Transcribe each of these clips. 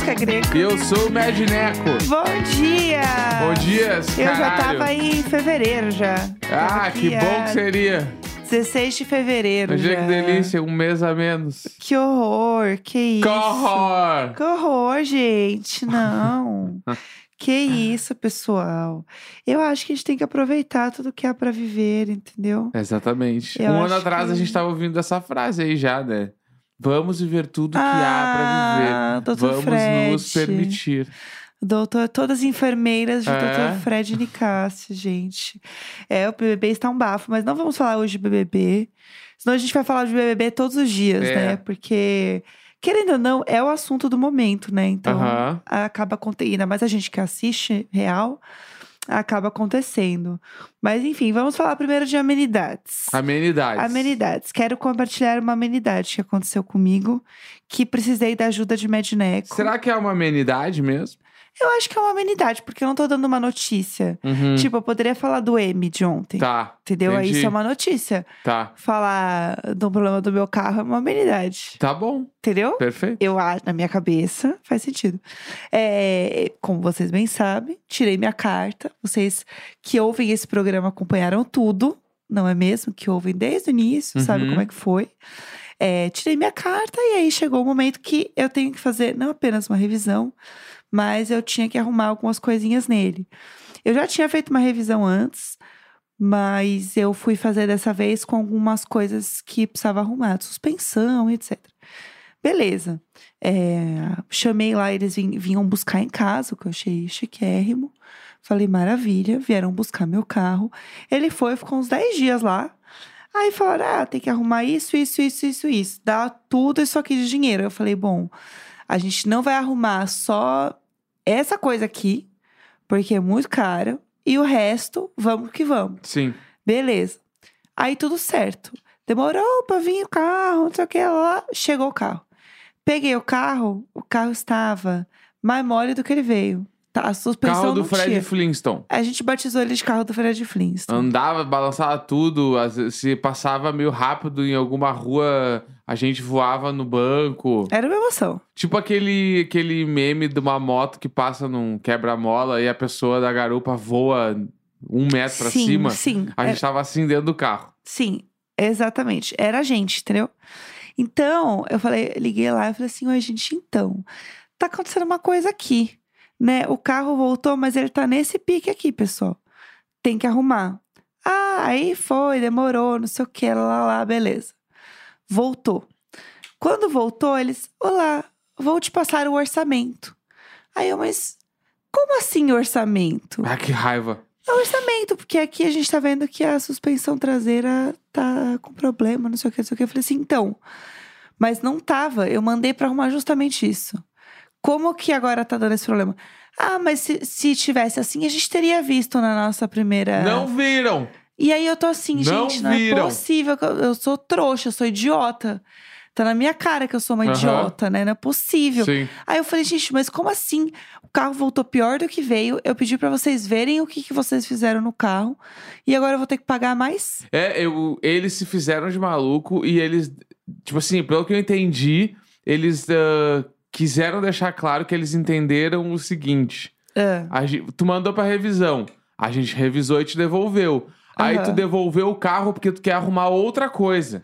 Jéssica Greco. Eu sou o Medneco. Bom dia! Bom dia, Eu já tava em fevereiro já. Tava Ah, que bom a que seria. 16 de fevereiro Imagina já. que delícia, um mês a menos. Que horror, que isso. Que horror! Que horror, gente. Não. que isso, pessoal. Eu acho que a gente tem que aproveitar tudo que há pra viver, entendeu? Exatamente. Eu um ano atrás que- a gente tava ouvindo essa frase aí já, né? Vamos viver tudo que há pra viver. Ah, Vamos Fred. nos permitir. Doutor, todas as enfermeiras de É. Dr. Fred Nicásio, gente. É, o BBB está um bafo, mas não vamos falar hoje de BBB. Senão a gente vai falar de BBB todos os dias, É. né? Porque, querendo ou não, é o assunto do momento, né? Então, Aham. acaba acontecendo. Ainda mais a gente que assiste real, acaba acontecendo. Mas, enfim, vamos falar primeiro de amenidades. Amenidades. Amenidades. Quero compartilhar uma amenidade que aconteceu comigo, que precisei da ajuda de Medneco. Será que é uma amenidade mesmo? Eu acho que é uma amenidade, porque eu não tô dando uma notícia. Uhum. Tipo, eu poderia falar do M de ontem. Tá. Entendeu? Aí entendi. Isso é uma notícia. Tá. Falar do problema do meu carro é uma amenidade. Tá bom. Entendeu? Perfeito. Eu acho, na minha cabeça, faz sentido. É, como vocês bem sabem, tirei minha carta. Vocês que ouvem esse programa acompanharam tudo, não é mesmo? Que ouvem desde o início, sabe Uhum. como é que foi. É, tirei minha carta e aí chegou o momento que eu tenho que fazer não apenas uma revisão, mas eu tinha que arrumar algumas coisinhas nele. Eu já tinha feito uma revisão antes, mas eu fui fazer dessa vez com algumas coisas que precisava arrumar, suspensão, etc. Beleza. É, chamei lá, eles vin- vinham buscar em casa, o que eu achei chiquérrimo. Falei, maravilha, vieram buscar meu carro. Ele foi, ficou uns 10 dias lá. Aí falaram, ah, tem que arrumar isso, isso, isso, isso, isso. Dá tudo isso aqui de dinheiro. Eu falei, bom, a gente não vai arrumar só essa coisa aqui, porque é muito caro. E o resto, vamos que vamos. Sim. Beleza. Aí tudo certo. Demorou pra vir o carro, não sei o que lá. Chegou o carro. Peguei o carro, o carro estava mais mole do que ele veio. Tá, a suspensão Carro do não Fred tinha. Flintstone. A gente batizou ele de carro do Fred Flintstone. Andava, balançava tudo. Se passava meio rápido em alguma rua, a gente voava no banco. Era uma emoção. Tipo aquele, aquele meme de uma moto que passa num quebra-mola e a pessoa da garupa voa um metro pra sim, cima. sim. A é- gente tava assim dentro do carro. Sim, exatamente. Era a gente, entendeu? Então, eu falei, liguei lá e falei assim: Oi, gente, então, tá acontecendo uma coisa aqui, né? O carro voltou, mas ele tá nesse pique aqui, pessoal. Tem que arrumar. Ah, aí foi, demorou, não sei o que, lá, lá, lá, beleza. Voltou. Quando voltou, eles, olá, vou te passar o orçamento. Aí eu, mas como assim orçamento? Ah, que raiva. É orçamento, porque aqui a gente tá vendo que a suspensão traseira tá com problema, não sei o que, não sei o que. Eu falei assim, então. Mas não tava, eu mandei pra arrumar justamente isso. Como que agora tá dando esse problema? Ah, mas se, se tivesse assim, a gente teria visto na nossa primeira. Não viram. E aí eu tô assim, Não gente, não é possível. que Eu, sou trouxa, eu sou idiota. Tá na minha cara que eu sou uma Aham. idiota, né? Não é possível. Sim. Aí eu falei, gente, mas como assim? O carro voltou pior do que veio. Eu pedi pra vocês verem o que, que vocês fizeram no carro. E agora eu vou ter que pagar mais? É, eu, eles se fizeram de maluco e eles, tipo assim, pelo que eu entendi, eles ah, quiseram deixar claro que eles entenderam o seguinte: Ah, a gen- tu mandou pra revisão, a gente revisou e te devolveu. Aí tu devolveu o carro porque tu quer arrumar outra coisa.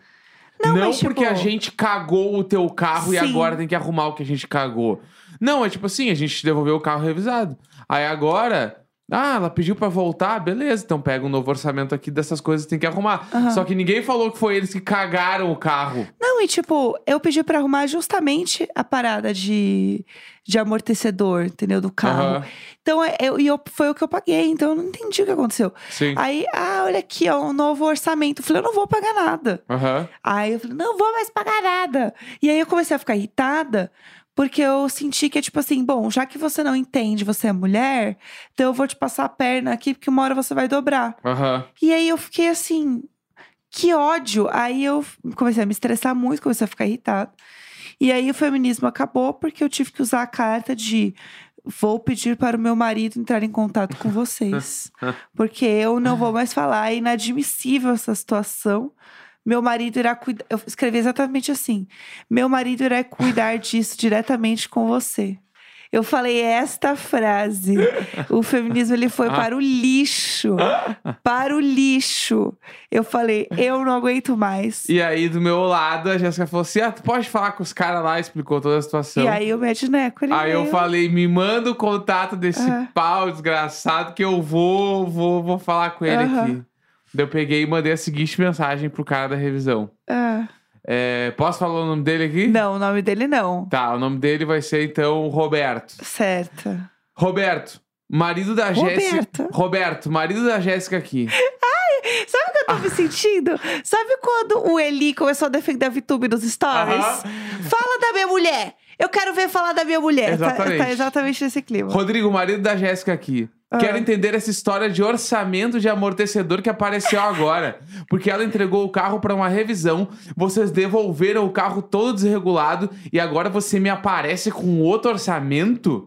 Não, Não, mas, porque tipo- a gente cagou o teu carro e Sim. agora tem que arrumar o que a gente cagou. Não, é tipo assim, a gente devolveu o carro revisado. Aí agora, ah, ela pediu pra voltar, beleza, então pega um novo orçamento aqui dessas coisas que tem que arrumar. Aham. Só que ninguém falou que foi eles que cagaram o carro. Não, e tipo, eu pedi pra arrumar justamente a parada de, de amortecedor, entendeu? Do carro. Aham, Então, é- eu, e eu, foi o que eu paguei, então eu não entendi o que aconteceu. sim. Aí, ah, olha aqui, ó, um novo orçamento. Eu falei, eu não vou pagar nada. Aham. Aí eu falei, não vou mais pagar nada. E aí eu comecei a ficar irritada, porque eu senti que é tipo assim, bom, já que você não entende, você é mulher, então eu vou te passar a perna aqui, porque uma hora você vai dobrar. Aham. E aí eu fiquei assim, que ódio. Aí eu comecei a me estressar muito, comecei a ficar irritada. E aí o feminismo acabou porque eu tive que usar a carta de vou pedir para o meu marido entrar em contato com vocês. porque eu não vou mais falar. É inadmissível essa situação. Meu marido irá cuidar. Eu escrevi exatamente assim. Meu marido irá cuidar disso diretamente com você. Eu falei esta frase. O feminismo ele foi para o lixo. Para o lixo. Eu falei, eu não aguento mais. E aí, do meu lado, a Jéssica falou assim: ah, tu pode falar com os caras lá, explicou toda a situação. E aí o Medineco, ele Aí eu veio. falei, me manda o contato desse Ah. pau desgraçado que eu vou, vou, vou falar com ele Aham. aqui. Daí eu peguei e mandei a seguinte mensagem pro cara da revisão. Ah, É, posso falar o nome dele aqui? não, o nome dele não. Tá, o nome dele vai ser então Roberto. Certo. Roberto, marido da Jéssica. Roberto. Roberto, marido da Jéssica aqui. Sabe o que eu tô Ah. me sentindo? Sabe quando o Eli começou a defender a VTube nos stories? Aham. Fala da minha mulher! Eu quero ver falar da minha mulher. Tá- Exatamente. Tá, exatamente nesse clima. Rodrigo, marido da Jéssica aqui. Ah. Quero entender essa história de orçamento de amortecedor que apareceu agora. Porque ela entregou o carro para uma revisão, vocês devolveram o carro todo desregulado e agora você me aparece com outro orçamento?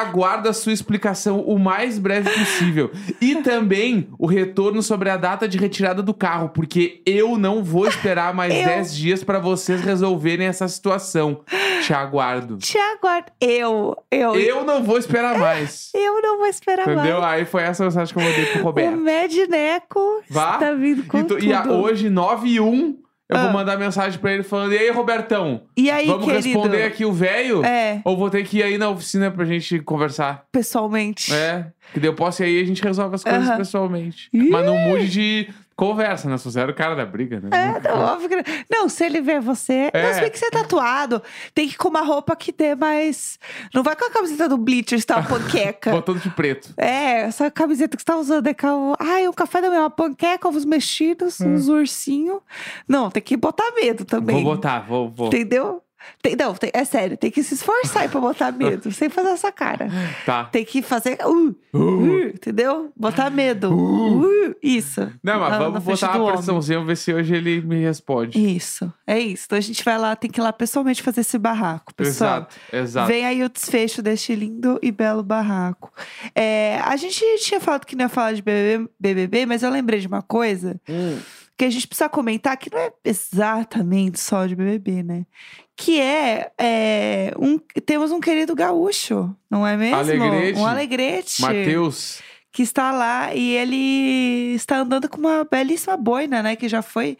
Aguardo a sua explicação o mais breve possível. E também o retorno sobre a data de retirada do carro, porque eu não vou esperar mais Eu- 10 dias para vocês resolverem essa situação. Te aguardo. Tiago, eu, eu, Eu não vou esperar mais. eu não vou esperar Entendeu? mais. Aí foi essa mensagem que eu mandei pro O Roberto. Medineco Vá. está vindo com E, tu- tudo. e a- hoje, 9 e 1, eu Ah. vou mandar mensagem pra ele falando: E aí, Robertão? E aí, vamos querido? responder aqui o velho? É, Ou vou ter que ir aí na oficina pra gente conversar? pessoalmente. É. Que daí eu posso ir aí e a gente resolve as coisas Aham. pessoalmente. Ih. Mas não mude de conversa, né? Sou zero cara da briga, né? É, não, óbvio que não. Se ele ver você. É. Não, se bem que você é tatuado. Tem que ir com uma roupa que dê mais. Não vai com a camiseta do Bleachers, tá? Uma panqueca. Botando de preto. É, essa camiseta que você tá usando é cal... Ai, um café da manhã, uma panqueca, ovos mexidos, uns ursinhos. Não, tem que botar medo também. Hum. Vou botar, vou, vou. Entendeu? Tem- não, tem- é sério, tem que se esforçar pra botar medo, sem fazer essa cara. Tá. Tem que fazer. Uh, uh, entendeu? Botar medo. Uh, isso. Não, mas Na- na vamos frente botar uma pressãozinha, ver se hoje ele me responde. Isso, é isso. Então a gente vai lá, tem que ir lá pessoalmente fazer esse barraco, pessoal. Exato, exato. Vem aí o desfecho deste lindo e belo barraco. É, a gente tinha falado que não ia falar de BBB, BBB, mas eu lembrei de uma coisa Hum. que a gente precisa comentar, que não é exatamente só de BBB, né? Que é, é, um, temos um querido gaúcho, não é mesmo? Alegrete. Um alegrete. Matheus. Que está lá e ele está andando com uma belíssima boina, né? Que já foi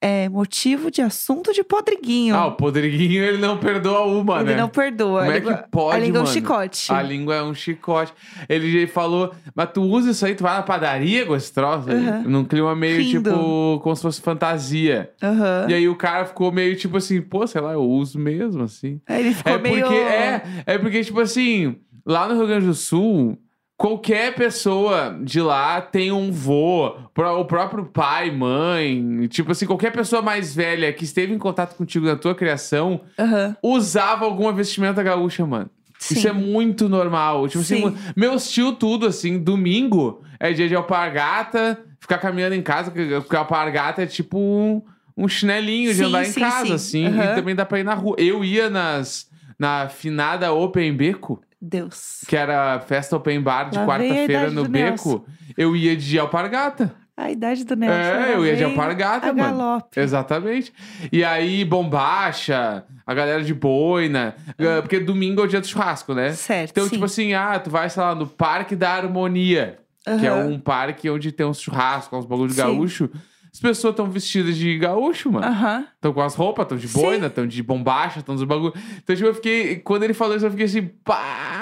é, motivo de assunto de podriguinho. Ah, o Podriguinho, ele não perdoa uma, ele né? não perdoa. Como a é língua- que pode, A língua é um mano? chicote. A língua é um chicote. Ele falou, mas tu usa isso aí, tu vai na padaria com esse troço? aí?" Uhum. Num clima meio, Rindo. tipo, como se fosse fantasia. Aham. E aí o cara ficou meio, tipo assim, pô, sei lá, eu uso mesmo, assim. Aí ele ficou É meio. porque, é, é porque, tipo assim, lá no Rio Grande do Sul, qualquer pessoa de lá tem um vô, o próprio pai, mãe, tipo assim, qualquer pessoa mais velha que esteve em contato contigo na tua criação, Aham. usava alguma vestimenta gaúcha, mano. Sim. Isso é muito normal. Tipo assim, Sim. mu- meus tio tudo, assim, domingo é dia de alpargata, ficar caminhando em casa, porque alpargata é tipo um, um chinelinho de Sim, andar sim, em casa, sim. assim. Aham. E também dá pra ir na rua. Eu ia nas, na finada Open Beco, Deus. que era festa open bar de Lá vem a quarta-feira idade no do Beco. Eu ia de alpargata. A idade do Nelson. É, eu ia de vem alpargata, a mano. galope. Exatamente. E aí, bombacha, a galera de boina. eh, Porque domingo é o dia do churrasco, né? Certo. Então, sim. tipo assim, ah, tu vai, sei lá, no Parque da Harmonia, que é Aham. um parque onde tem uns churrascos, uns bagulho de Sim. gaúcho. As pessoas estão vestidas de gaúcho, mano. Aham. Estão com as roupas, estão de Sim. boina, estão de bombacha, estão dos bagulho. Então, tipo, eu fiquei. Quando ele falou isso, eu fiquei assim, pá!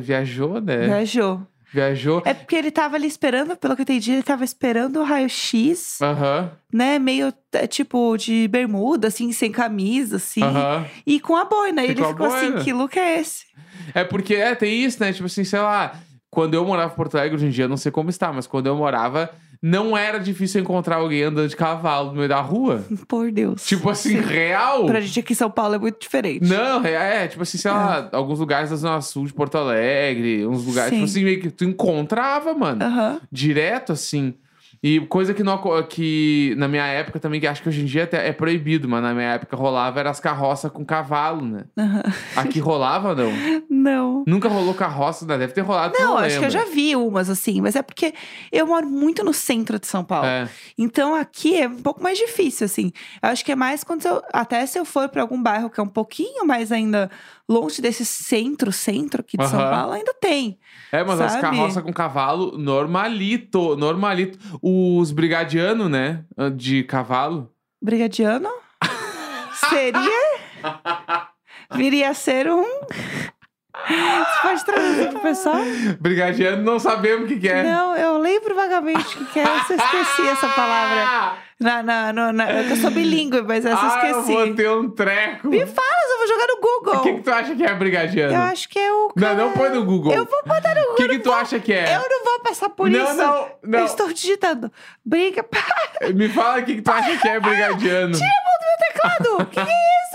Viajou, né? Viajou. Viajou. É porque ele tava ali esperando, pelo que eu entendi, ele tava esperando o raio-x, Aham, né? Meio é, tipo de bermuda, assim, sem camisa, assim. E com a boina. E ele ficou assim: boina. que look é esse? É porque, é, tem isso, né? Tipo assim, sei lá, quando eu morava em Porto Alegre, hoje em dia eu não sei como está, mas quando eu morava, não era difícil encontrar alguém andando de cavalo no meio da rua. Por Deus. Tipo assim, Sim. real. Pra gente aqui em São Paulo é muito diferente. Não, é, é, tipo assim, sei lá, alguns lugares da Zona Sul de Porto Alegre, uns lugares, Sim. tipo assim, meio que tu encontrava, mano. Aham. Direto, assim. E coisa que, não, que na minha época também, que acho que hoje em dia até é proibido, mas na minha época rolava, era as carroças com cavalo, né? aham. Aqui rolava, não? Não. Nunca rolou carroça, né? Deve ter rolado, Não, não acho que eu lembra. já vi umas assim, mas é porque eu moro muito no centro de São Paulo. É. Então aqui é um pouco mais difícil, assim. Eu acho que é mais quando eu. Até se eu for pra algum bairro que é um pouquinho mais ainda longe desse centro, centro aqui de São Aham. Paulo, ainda tem. É, mas as Sabe? carroças com cavalo, normalito, normalito. Os brigadianos, né, de cavalo. Brigadiano? Seria? Viria a ser um. Você pode traduzir pro pessoal? Brigadiano não sabemos o que, que é. Não, eu lembro vagamente o que, que é. Eu só esqueci essa palavra. Ah, Na, na, no- na- eu sou bilíngue, mas essa eu ah, eu esqueci. vou ter um treco. Me fala, eu vou jogar no O Google. que, que tu acha que é brigadiano? Eu acho que é o. Não, cara- não põe no Google. Eu vou botar no O Google. que, que tu acha que é? Eu não vou passar por não, isso. não, não. Eu estou digitando. Briga. Me fala o que, que tu acha que é brigadiano. Tira a mão do meu teclado. O que, que é isso?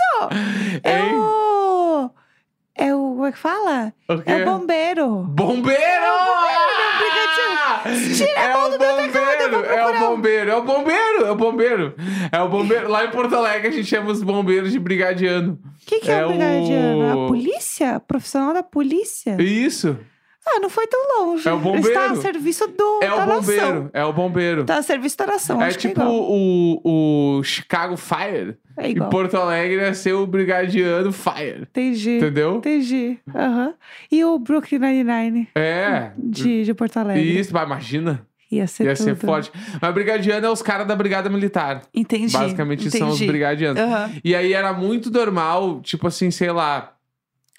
É. É. Como é que fala? É o bombeiro. Bombeiro! Tira é o do meu teclado, eu vou bombeiro, é o bombeiro, é o bombeiro, é o bombeiro. É o bombeiro. Lá em Porto Alegre a gente chama os bombeiros de brigadiano. O que, que é, É o brigadiano? o- A polícia? Profissional da polícia? Isso, Ah, não foi tão longe. É o bombeiro. Está a serviço do, é da o bombeiro, nação. é o bombeiro. Está a serviço da nação. É que tipo é o, o Chicago Fire. É igual. Porto Alegre é ser o brigadiano Fire. Entendi. Entendeu? Entendi. Aham. E o Brooklyn Nine-Nine É. de, de Porto Alegre? Isso, imagina. Ia ser Ia tudo. ser forte. Mas brigadiano é os caras da Brigada Militar. Entendi. Basicamente entendi. são os brigadianos. Aham. E aí era muito normal, tipo assim, sei lá,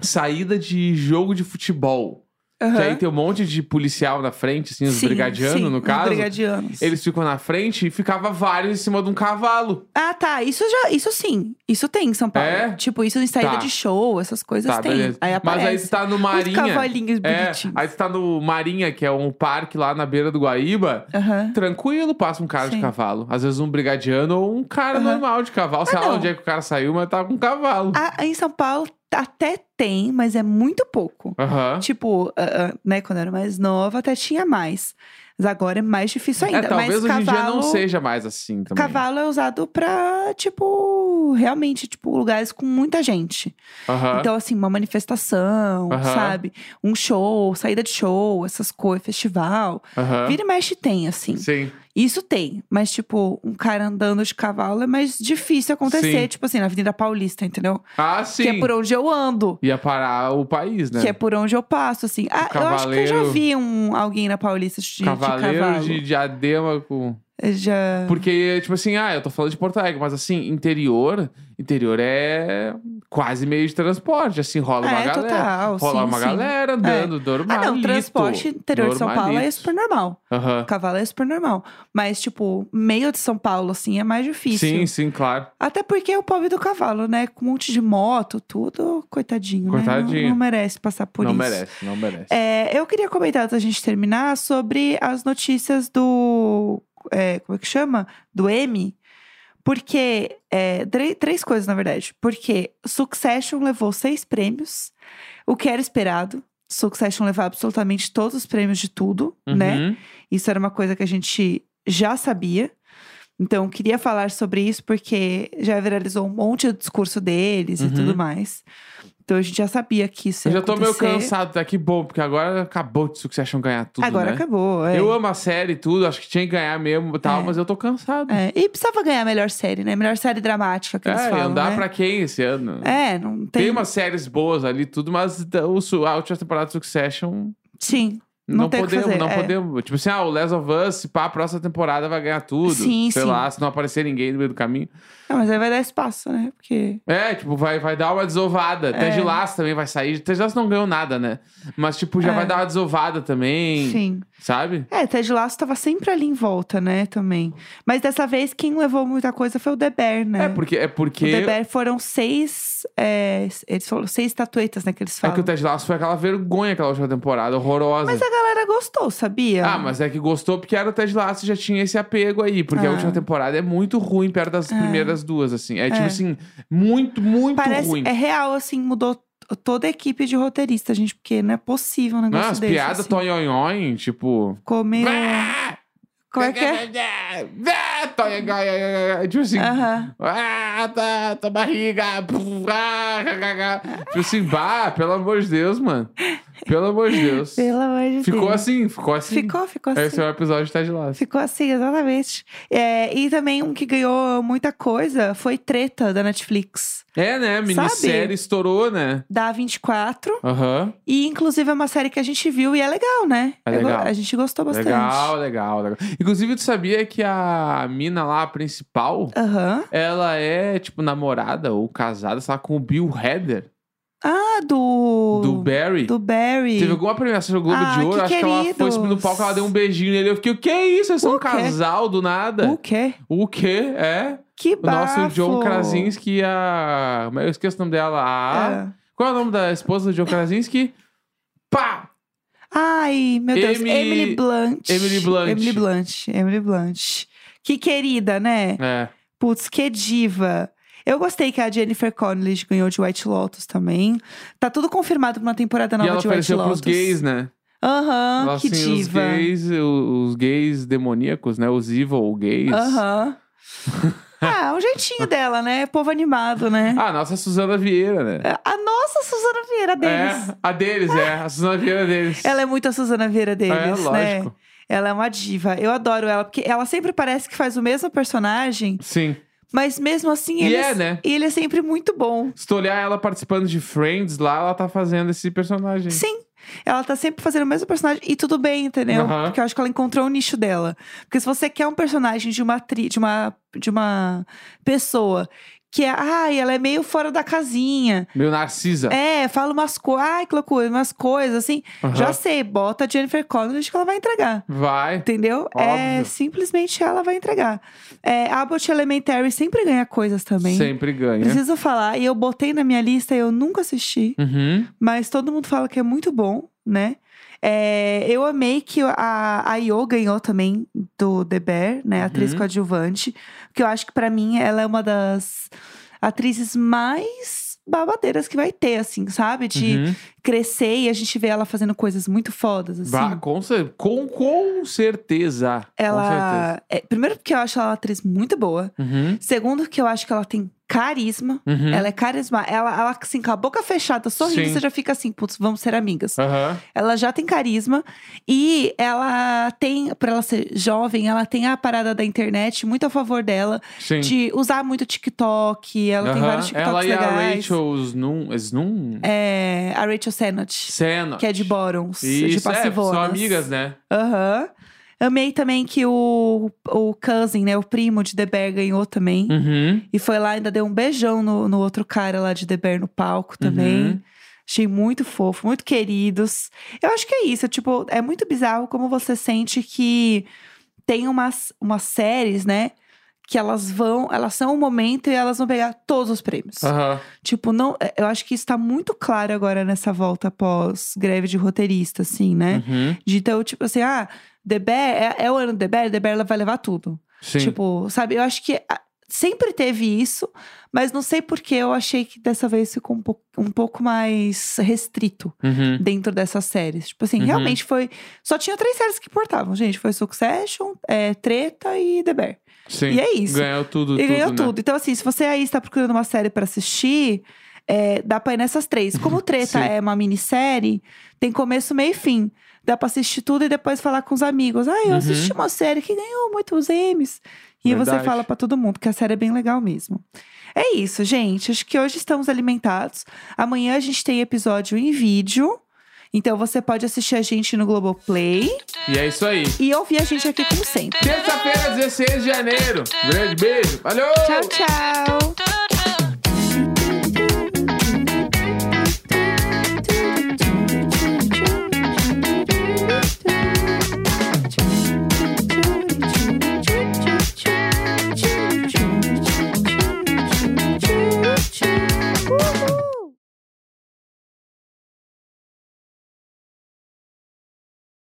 saída de jogo de futebol. Que aí tem um monte de policial na frente, assim, os Sim, brigadianos, sim, no os caso. brigadianos. Eles ficam na frente e ficava vários em cima de um cavalo. Ah, tá. Isso já, isso sim. Isso tem em São Paulo. É? Tipo, isso em saída Tá. de show, essas coisas Tá, tem. beleza. Aí Mas aí tu tá no Marinha. cavalinhos É, aí tu tá no Marinha, que é um parque lá na beira do Guaíba. Aham. Tranquilo, passa um cara de Sim. cavalo. Às vezes um brigadiano ou um cara Aham. normal de cavalo. Sei Ah, lá não. onde é que o cara saiu, mas tá com um cavalo. Ah, em São Paulo até tem, mas é muito pouco. Aham. Tipo, ah, né, quando eu era mais nova, até tinha mais. Mas agora é mais difícil ainda. É, talvez mas hoje em dia não cavalo- seja mais assim também. Cavalo é usado pra, tipo, realmente, tipo, lugares com muita gente. Aham. Então, assim, uma manifestação, Aham. sabe? Um show, saída de show, essas coisas, festival. Vira e mexe tem, assim. Sim. Isso tem. Mas, tipo, um cara andando de cavalo é mais difícil acontecer. Sim. Tipo assim, na Avenida Paulista, entendeu? Ah, sim. Que é por onde eu ando. Ia parar o país, né? Que é por onde eu passo, assim. Ah, eu acho que eu já vi um, alguém na Paulista de, de Cavaleiro cavalo. de diadema com. Já... Porque, tipo assim, ah, eu tô falando de Porto Alegre, mas assim, interior, interior é quase meio de transporte. Assim, rola uma é, galera. total. rola sim, uma sim. galera andando, Ah, normal. não, transporte interior de São Paulo é super normal. Aham. Cavalo é super normal. Mas, tipo, meio de São Paulo, assim, é mais difícil. Sim, sim, claro. Até porque é o pobre do cavalo, né? Com um monte de moto, tudo, coitadinho, né? Coitadinho. Não, não merece passar por não isso. merece, não merece. É, eu queria comentar, antes da gente terminar, sobre as notícias do. é, como é que chama? Do M. Porque. é, três coisas, na verdade. Porque Succession levou seis prêmios, o que era esperado. Succession levar absolutamente todos os prêmios de tudo, né? Uhum. Isso era uma coisa que a gente já sabia. Então, queria falar sobre isso porque já viralizou um monte de discurso deles Uhum. e tudo mais. Então, a gente já sabia que isso Eu ia já tô meio acontecer. cansado, tá? Que bom, porque agora acabou de Succession ganhar tudo, Agora né? acabou. É. Eu amo a série e tudo, acho que tinha que ganhar mesmo e tal, É. mas eu tô cansado. É, E precisava ganhar a melhor série, né? Melhor série dramática que eles É, falam, andar né? pra quem esse ano? É, não tem... Tem umas séries boas ali, tudo, mas a última temporada de Succession Sim, não, Não podemos, não é. podemos. Tipo assim, ah, o Last of Us, se pá, a próxima temporada vai ganhar tudo. Sim, Sei sim. lá, se não aparecer ninguém no meio do caminho. Não, mas aí vai dar espaço, né? Porque... É, tipo, vai, vai dar uma desovada. É. Ted Lasso também vai sair. Ted Lasso não ganhou nada, né? Mas, tipo, já É. vai dar uma desovada também. Sim. Sabe? É, Ted Lasso tava sempre ali em volta, né? Também. Mas dessa vez, quem levou muita coisa foi o The Bear, né? É porque. É O The porque Bear foram seis... é, eles falaram seis estatuetas, né? Que eles é falam. que o Ted Lasso foi aquela vergonha aquela última temporada, horrorosa. Mas a galera gostou, sabia? Ah, mas é que gostou porque era o Ted Lasso e já tinha esse apego aí. Porque a Ah. última temporada é muito ruim perto das primeiras duas, assim. É tipo É. assim, muito, muito Parece... ruim. É real, assim, mudou toda a equipe de roteirista, gente. Porque não é possível um negócio Não, as desse. piadas assim. tonhonhon, tipo. Ficou meio... Como é que é? Tipo assim. Aham. Ah, tá, tá barriga. Ah, tipo assim, bah, pelo amor de Deus, mano. Pelo amor de Deus. Pelo amor de Ficou Deus. assim, ficou assim. Ficou, ficou assim. Esse é o episódio de Ted Lasso. Ficou assim, exatamente. É, e também um que ganhou muita coisa foi Treta, da Netflix. É, né? Minissérie estourou, né? Da 24. Aham. E, inclusive, é uma série que a gente viu e é legal, né? É Eu legal. A gente gostou bastante. Legal, legal, legal. Inclusive, tu sabia que a mina lá, a principal, Aham. ela é, tipo, namorada ou casada, sei lá, com o Bill Hader, Ah, do... do Barry. Do Barry. Teve alguma premiação do Globo Ah, de Ouro, que acho que ela foi queridos. subir no palco, ela deu um beijinho nele. Eu fiquei, o que é isso? Eles são O um quê? casal do nada. O quê? O quê? É? Que O nosso bafo. John Krasinski e a... Eu esqueço o nome dela. A... É. Qual é o nome da esposa do John Krasinski? Pá! Ai, meu Deus. Emily- Emily Blunt. Emily Blunt. Emily Blunt. Emily Blunt. Que querida, né? É. Putz, que diva. Eu gostei que a Jennifer Connelly ganhou de White Lotus também. Tá tudo confirmado pra uma temporada E nova ela de White Lotus. pros gays, né? Aham, Ela, que assim, os diva. gays, o- os gays demoníacos, né? Os evil gays. Aham. ah, o jeitinho dela, né? Povo animado, né? Ah, a nossa Suzana Vieira, né? A nossa Suzana Vieira deles. É, a deles, é. A Suzana Vieira deles. Ela é muito a Suzana Vieira deles, É, né? lógico. Ela é uma diva. Eu adoro ela, porque ela sempre parece que faz o mesmo personagem, Sim. mas mesmo assim E ele, é, né? ele é sempre muito bom. Se tu olhar ela participando de Friends lá, ela tá fazendo esse personagem. Sim. Ela tá sempre fazendo o mesmo personagem e tudo bem, entendeu? Aham. Porque eu acho que ela encontrou o nicho dela. Porque se você quer um personagem de uma de uma de uma pessoa que é, ai, ela é meio fora da casinha. Meio Narcisa. É, fala umas coisas, ai, que loucura, umas coisas assim. Já sei, bota a Jennifer Connelly que ela vai entregar. Vai. Entendeu? É Óbvio. simplesmente ela vai entregar. É, Abbott Elementary sempre ganha coisas também. Sempre ganha. Preciso falar, e eu botei na minha lista, eu nunca assisti, Uhum. mas todo mundo fala que é muito bom, né? É, eu amei que a, a Io ganhou também do The Bear, né? Atriz Uhum. coadjuvante. Que eu acho que pra mim ela é uma das atrizes mais babadeiras que vai ter, assim, sabe? De Uhum. crescer e a gente vê ela fazendo coisas muito fodas, assim. Vá, com, com, com certeza. Com certeza. Ela. é, primeiro, porque eu acho ela uma atriz muito boa. Uhum. Segundo, que eu acho que ela tem carisma. Uhum. Ela é carisma. Ela, ela, assim, com a boca fechada, sorrindo, Sim. você já fica assim, putz, vamos ser amigas. Aham. Ela já tem carisma e ela tem, por ela ser jovem, ela tem a parada da internet muito a favor dela, Sim. de usar muito TikTok. Ela tem Aham. vários TikToks Ela e a legais. Rachel Snum. Snum? É, a Rachel Sennott, Senna. que é de Borons, de Isso, é, são amigas, né? Aham. Amei também que o, o cousin, né? O primo de The Bear ganhou também. Uhum. E foi lá, ainda deu um beijão no, no outro cara lá de The Bear no palco também. Uhum. Achei muito fofo, muito queridos. Eu acho que é isso, tipo, é muito bizarro como você sente que tem umas, umas séries, né? Que elas vão, elas são um momento e elas vão pegar todos os prêmios. Aham. Tipo, não, eu acho que isso tá muito claro agora nessa volta pós greve de roteirista, assim, né? Uhum. De então, tipo assim, ah, The Bear, é, é o ano do The Bear ela vai levar tudo. Sim. Tipo, sabe, eu acho que ah, sempre teve isso, mas não sei por que eu achei que dessa vez ficou um pouco, um pouco mais restrito Uhum. dentro dessas séries. Tipo assim, Uhum. realmente foi. Só tinha três séries que importavam, gente. Foi Succession, é, Treta e The Bear. Sim. E é isso. Ganhou tudo, e tudo, ganhou né? tudo. Então, assim, se você aí está procurando uma série pra assistir, é, dá pra ir nessas três. Como Treta é uma minissérie, tem começo, meio e fim. Dá pra assistir tudo e depois falar com os amigos. Ah, eu Uhum. assisti uma série que ganhou muitos M's. E aí você Verdade. fala pra todo mundo, que a série é bem legal mesmo. É isso, gente. Acho que hoje estamos alimentados. Amanhã a gente tem episódio em vídeo. Então você pode assistir a gente no Globoplay E é isso aí. e ouvir a gente aqui como sempre. Terça-feira, 16 de janeiro. Grande beijo. Valeu! Tchau, tchau!